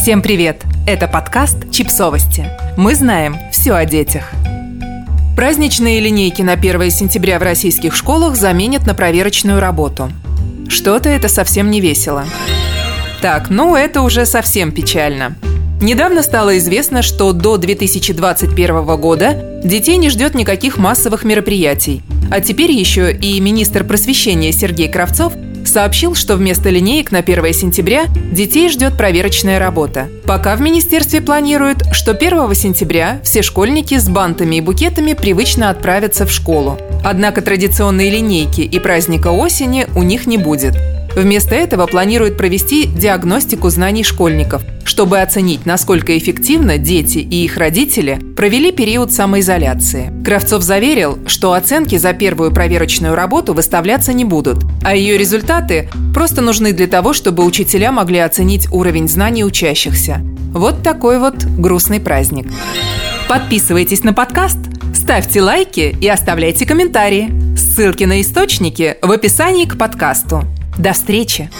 Всем привет! Это подкаст «Чипсовости». Мы знаем все о детях. Праздничные линейки на 1 сентября в российских школах заменят на проверочную работу. Что-то это совсем не весело. Так, ну это уже совсем печально. Недавно стало известно, что до 2021 года детей не ждет никаких массовых мероприятий. А теперь еще и министр просвещения Сергей Кравцов сообщил, что вместо линеек на 1 сентября детей ждет проверочная работа. Пока в министерстве планируют, что 1 сентября все школьники с бантами и букетами привычно отправятся в школу. Однако традиционные линейки и праздника осени у них не будет. Вместо этого планируют провести диагностику знаний школьников, чтобы оценить, насколько эффективно дети и их родители провели период самоизоляции. Кравцов заверил, что оценки за первую проверочную работу выставляться не будут, а ее результаты просто нужны для того, чтобы учителя могли оценить уровень знаний учащихся. Вот такой вот грустный праздник. Подписывайтесь на подкаст, ставьте лайки и оставляйте комментарии. Ссылки на источники в описании к подкасту. До встречи!